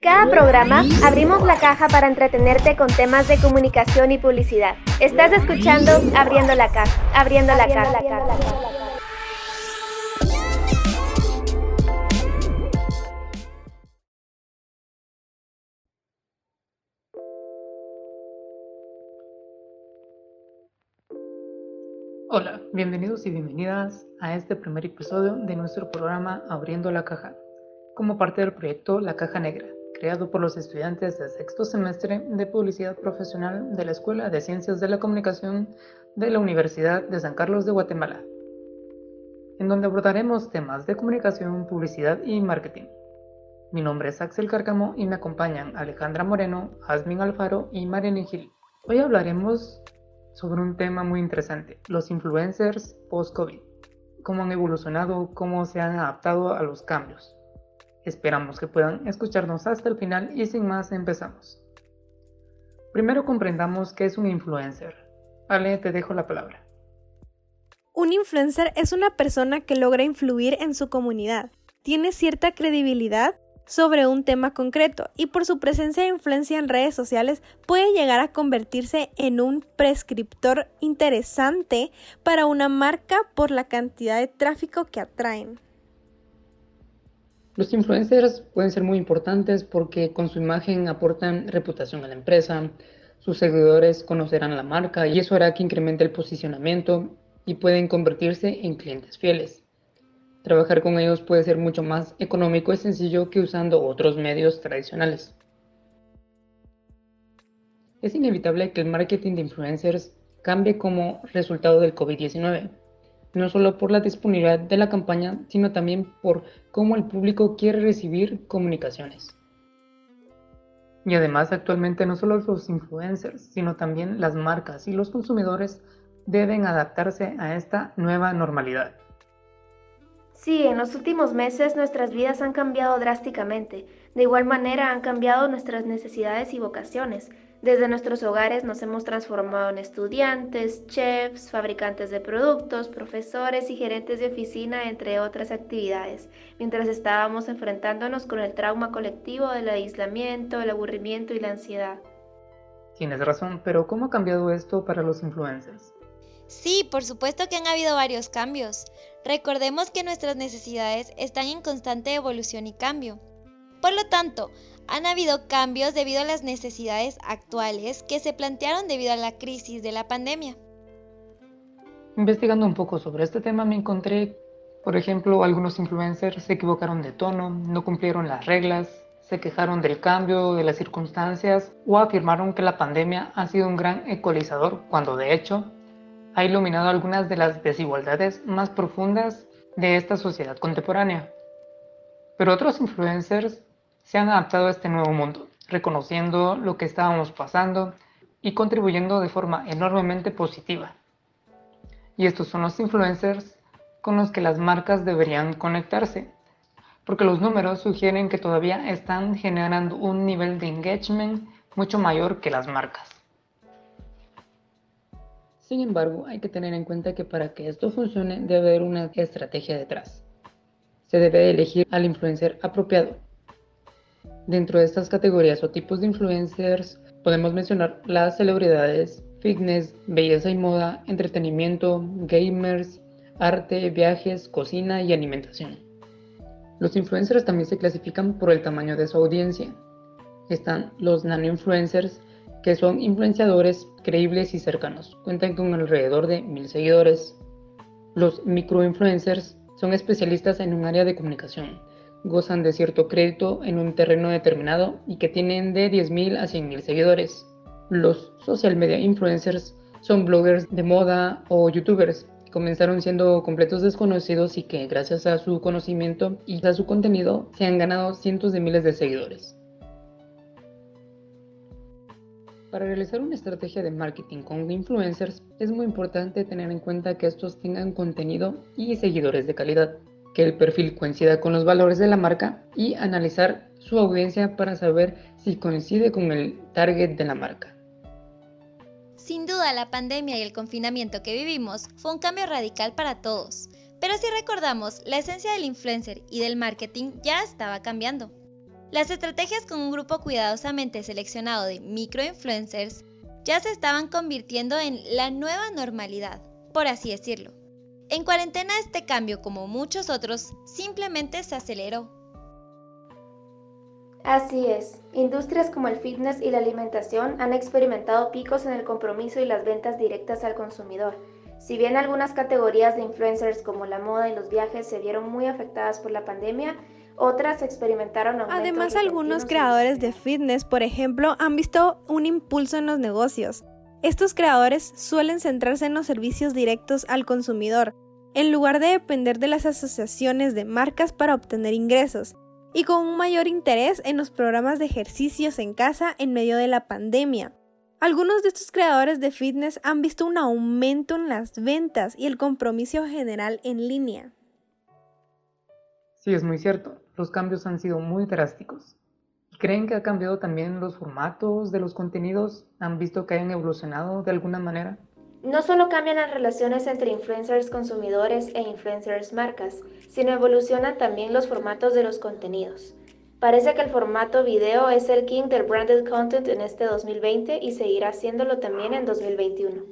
Cada programa abrimos la caja para entretenerte con temas de comunicación y publicidad. Estás escuchando Abriendo la caja, abriendo la caja. Hola, bienvenidos y bienvenidas a este primer episodio de nuestro programa Abriendo la caja, como parte del proyecto La Caja Negra creado por los estudiantes del sexto semestre de Publicidad Profesional de la Escuela de Ciencias de la Comunicación de la Universidad de San Carlos de Guatemala, en donde abordaremos temas de comunicación, publicidad y marketing. Mi nombre es Axel Cárcamo y me acompañan Alejandra Moreno, Asmin Alfaro y Mariana Gil. Hoy hablaremos sobre un tema muy interesante, los influencers post-COVID, cómo han evolucionado, cómo se han adaptado a los cambios. Esperamos que puedan escucharnos hasta el final y sin más empezamos. Primero comprendamos qué es un influencer. Ale, te dejo la palabra. Un influencer es una persona que logra influir en su comunidad, tiene cierta credibilidad sobre un tema concreto y por su presencia e influencia en redes sociales puede llegar a convertirse en un prescriptor interesante para una marca por la cantidad de tráfico que atraen. Los influencers pueden ser muy importantes porque con su imagen aportan reputación a la empresa, sus seguidores conocerán la marca y eso hará que incremente el posicionamiento y pueden convertirse en clientes fieles. Trabajar con ellos puede ser mucho más económico y sencillo que usando otros medios tradicionales. Es inevitable que el marketing de influencers cambie como resultado del COVID-19 no solo por la disponibilidad de la campaña, sino también por cómo el público quiere recibir comunicaciones. Y además actualmente no solo los influencers, sino también las marcas y los consumidores deben adaptarse a esta nueva normalidad. Sí, en los últimos meses nuestras vidas han cambiado drásticamente. De igual manera han cambiado nuestras necesidades y vocaciones. Desde nuestros hogares nos hemos transformado en estudiantes, chefs, fabricantes de productos, profesores y gerentes de oficina, entre otras actividades, mientras estábamos enfrentándonos con el trauma colectivo del aislamiento, el aburrimiento y la ansiedad. Tienes razón, pero ¿cómo ha cambiado esto para los influencers? Sí, por supuesto que han habido varios cambios. Recordemos que nuestras necesidades están en constante evolución y cambio. Por lo tanto, han habido cambios debido a las necesidades actuales que se plantearon debido a la crisis de la pandemia. Investigando un poco sobre este tema me encontré, por ejemplo, algunos influencers se equivocaron de tono, no cumplieron las reglas, se quejaron del cambio, de las circunstancias o afirmaron que la pandemia ha sido un gran ecualizador cuando de hecho ha iluminado algunas de las desigualdades más profundas de esta sociedad contemporánea. Pero otros influencers se han adaptado a este nuevo mundo, reconociendo lo que estábamos pasando y contribuyendo de forma enormemente positiva. Y estos son los influencers con los que las marcas deberían conectarse, porque los números sugieren que todavía están generando un nivel de engagement mucho mayor que las marcas. Sin embargo, hay que tener en cuenta que para que esto funcione debe haber una estrategia detrás. Se debe elegir al influencer apropiado, Dentro de estas categorías o tipos de influencers podemos mencionar las celebridades, fitness, belleza y moda, entretenimiento, gamers, arte, viajes, cocina y alimentación. Los influencers también se clasifican por el tamaño de su audiencia. Están los nano-influencers, que son influenciadores creíbles y cercanos. Cuentan con alrededor de mil seguidores. Los micro-influencers son especialistas en un área de comunicación gozan de cierto crédito en un terreno determinado y que tienen de 10.000 a 100.000 seguidores. Los social media influencers son bloggers de moda o youtubers que comenzaron siendo completos desconocidos y que gracias a su conocimiento y a su contenido se han ganado cientos de miles de seguidores. Para realizar una estrategia de marketing con influencers es muy importante tener en cuenta que estos tengan contenido y seguidores de calidad que el perfil coincida con los valores de la marca y analizar su audiencia para saber si coincide con el target de la marca. Sin duda, la pandemia y el confinamiento que vivimos fue un cambio radical para todos. Pero si recordamos, la esencia del influencer y del marketing ya estaba cambiando. Las estrategias con un grupo cuidadosamente seleccionado de microinfluencers ya se estaban convirtiendo en la nueva normalidad, por así decirlo. En cuarentena este cambio, como muchos otros, simplemente se aceleró. Así es, industrias como el fitness y la alimentación han experimentado picos en el compromiso y las ventas directas al consumidor. Si bien algunas categorías de influencers como la moda y los viajes se vieron muy afectadas por la pandemia, otras experimentaron Además, algunos creadores de fitness, por ejemplo, han visto un impulso en los negocios. Estos creadores suelen centrarse en los servicios directos al consumidor, en lugar de depender de las asociaciones de marcas para obtener ingresos, y con un mayor interés en los programas de ejercicios en casa en medio de la pandemia. Algunos de estos creadores de fitness han visto un aumento en las ventas y el compromiso general en línea. Sí, es muy cierto. Los cambios han sido muy drásticos. ¿Creen que ha cambiado también los formatos de los contenidos? ¿Han visto que hayan evolucionado de alguna manera? No solo cambian las relaciones entre influencers consumidores e influencers marcas, sino evolucionan también los formatos de los contenidos. Parece que el formato video es el king del branded content en este 2020 y seguirá haciéndolo también en 2021.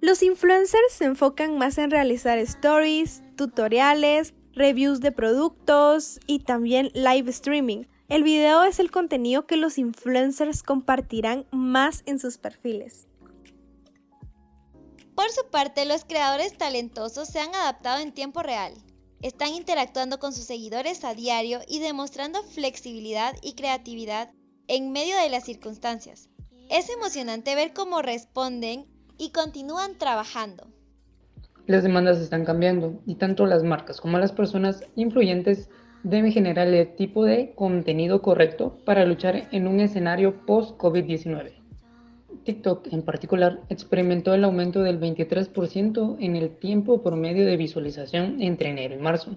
Los influencers se enfocan más en realizar stories, tutoriales, reviews de productos y también live streaming, el video es el contenido que los influencers compartirán más en sus perfiles. Por su parte, los creadores talentosos se han adaptado en tiempo real. Están interactuando con sus seguidores a diario y demostrando flexibilidad y creatividad en medio de las circunstancias. Es emocionante ver cómo responden y continúan trabajando. Las demandas están cambiando y tanto las marcas como las personas influyentes debe generar el tipo de contenido correcto para luchar en un escenario post-COVID-19. TikTok en particular experimentó el aumento del 23% en el tiempo promedio de visualización entre enero y marzo,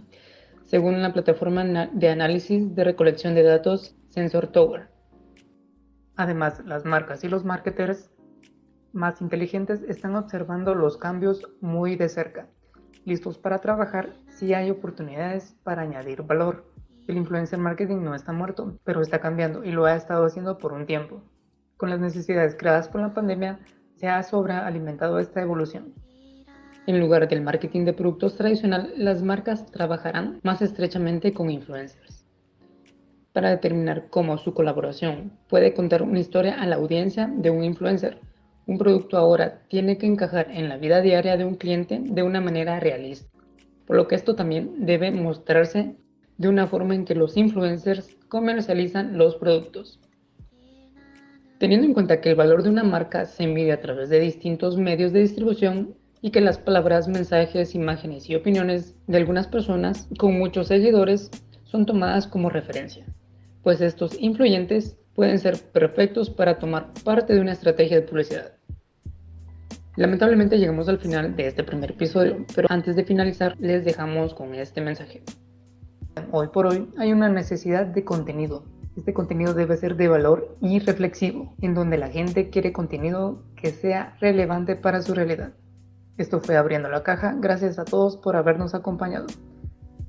según la plataforma de análisis de recolección de datos Sensor Tower. Además, las marcas y los marketers más inteligentes están observando los cambios muy de cerca listos para trabajar si hay oportunidades para añadir valor. El influencer marketing no está muerto, pero está cambiando y lo ha estado haciendo por un tiempo. Con las necesidades creadas por la pandemia, se ha sobrealimentado esta evolución. En lugar del marketing de productos tradicional, las marcas trabajarán más estrechamente con influencers para determinar cómo su colaboración puede contar una historia a la audiencia de un influencer un producto ahora tiene que encajar en la vida diaria de un cliente de una manera realista, por lo que esto también debe mostrarse de una forma en que los influencers comercializan los productos. Teniendo en cuenta que el valor de una marca se mide a través de distintos medios de distribución y que las palabras, mensajes, imágenes y opiniones de algunas personas con muchos seguidores son tomadas como referencia, pues estos influyentes pueden ser perfectos para tomar parte de una estrategia de publicidad. Lamentablemente llegamos al final de este primer episodio, pero antes de finalizar les dejamos con este mensaje. Hoy por hoy hay una necesidad de contenido. Este contenido debe ser de valor y reflexivo, en donde la gente quiere contenido que sea relevante para su realidad. Esto fue Abriendo la Caja, gracias a todos por habernos acompañado.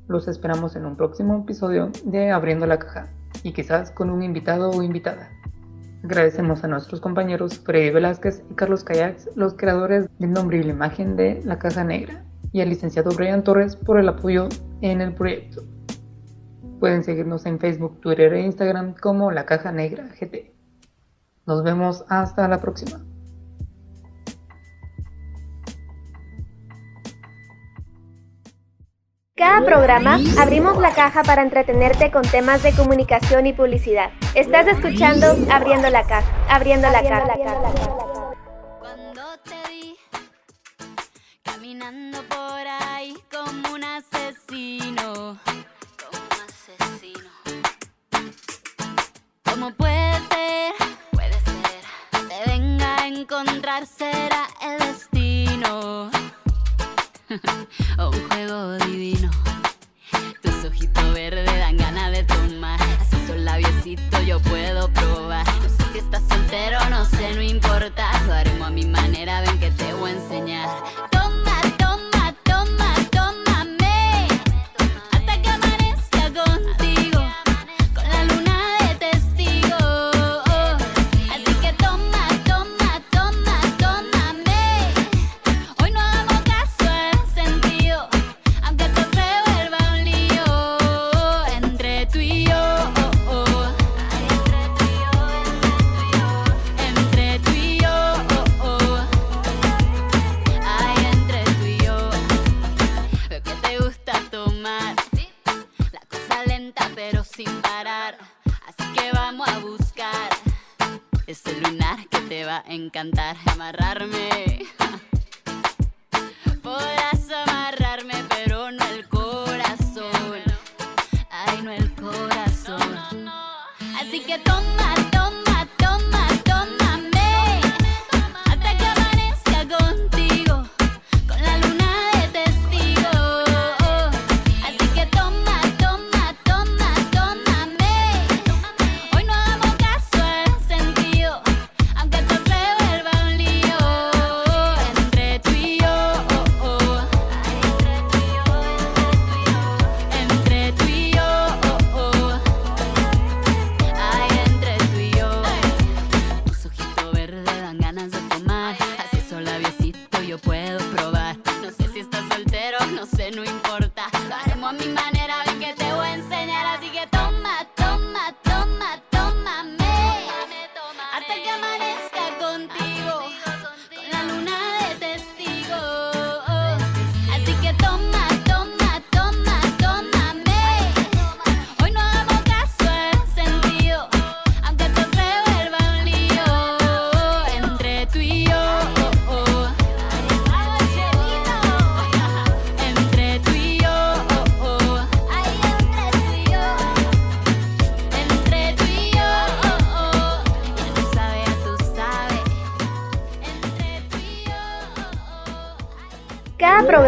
Los esperamos en un próximo episodio de Abriendo la Caja y quizás con un invitado o invitada. Agradecemos a nuestros compañeros Freddy Velázquez y Carlos Cayax, los creadores del nombre y la imagen de La Caja Negra, y al licenciado Brian Torres por el apoyo en el proyecto. Pueden seguirnos en Facebook, Twitter e Instagram como La Caja Negra GT. Nos vemos hasta la próxima. Cada programa abrimos la caja para entretenerte con temas de comunicación y publicidad. Estás escuchando Abriendo la caja, abriendo la caja. Cuando te vi caminando por ahí como un asesino, como un asesino. ¿Cómo puede ser? Puede ser. Te venga a encontrar será el destino. un juego divino. Tus ojitos verdes encantar amarrarme. Podrás amarrarme, pero no el corazón. Ay, no el corazón. Así que toma, toma,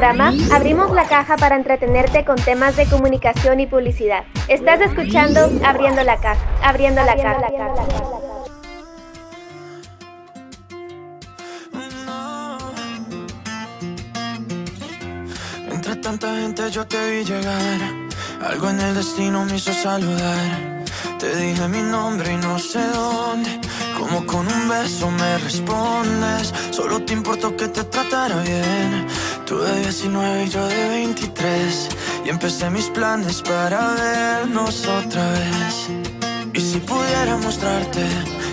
programa abrimos la caja para entretenerte con temas de comunicación y publicidad. Estás escuchando Abriendo la caja, abriendo la caja. Entre tanta gente yo te vi llegar. Algo en el destino me hizo saludar. Te dije mi nombre y no sé dónde. Como con un beso me respondes. Solo te importó que te tratara bien. Tú de 19 y yo de 23. Y empecé mis planes para vernos otra vez. Y si pudiera mostrarte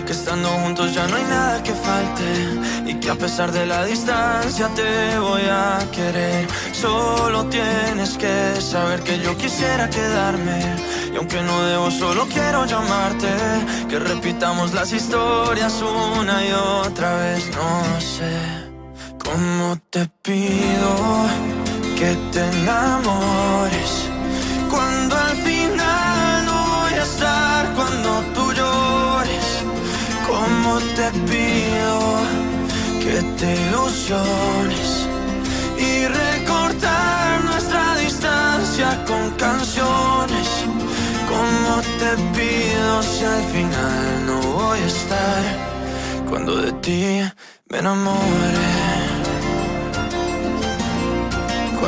que estando juntos ya no hay nada que falte y que a pesar de la distancia te voy a querer. Solo tienes que saber que yo quisiera quedarme y aunque no debo solo quiero llamarte que repitamos las historias una y otra vez. No sé cómo te pido que te enamores cuando al final no voy a estar cuando tú llores. Como te pido que te ilusiones y recortar nuestra distancia con canciones. Como te pido si al final no voy a estar cuando de ti me enamore.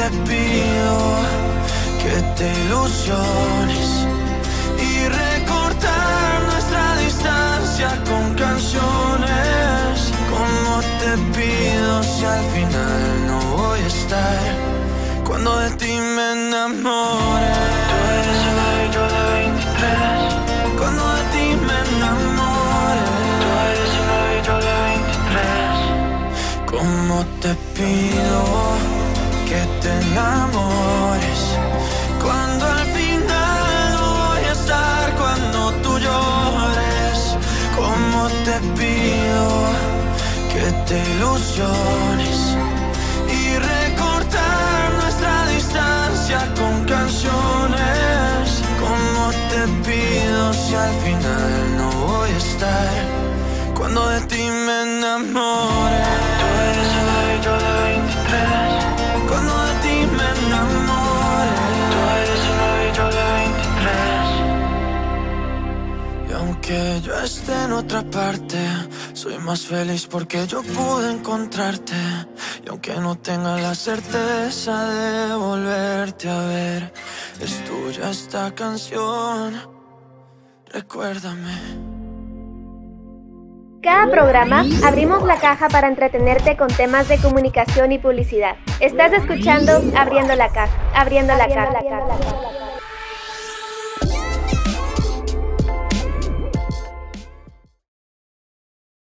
te pido que te ilusiones Y recortar nuestra distancia con canciones. Como te pido si al final no voy a estar Cuando de ti me enamore Tú eres y yo de 23 Cuando de ti me enamore Tú eres de 23 Como te pido te enamores Cuando al final no voy a estar Cuando tú llores Como te pido que te ilusiones y recortar nuestra distancia con canciones. Como te al final no voy a estar cuando de ti me enamore. 23. Y aunque yo esté en otra parte, soy más feliz porque yo pude encontrarte. Y aunque no tenga la certeza de volverte a ver, es tuya esta canción. Recuérdame. Cada programa abrimos la caja para entretenerte con temas de comunicación y publicidad. Estás escuchando Abriendo la caja, abriendo la caja.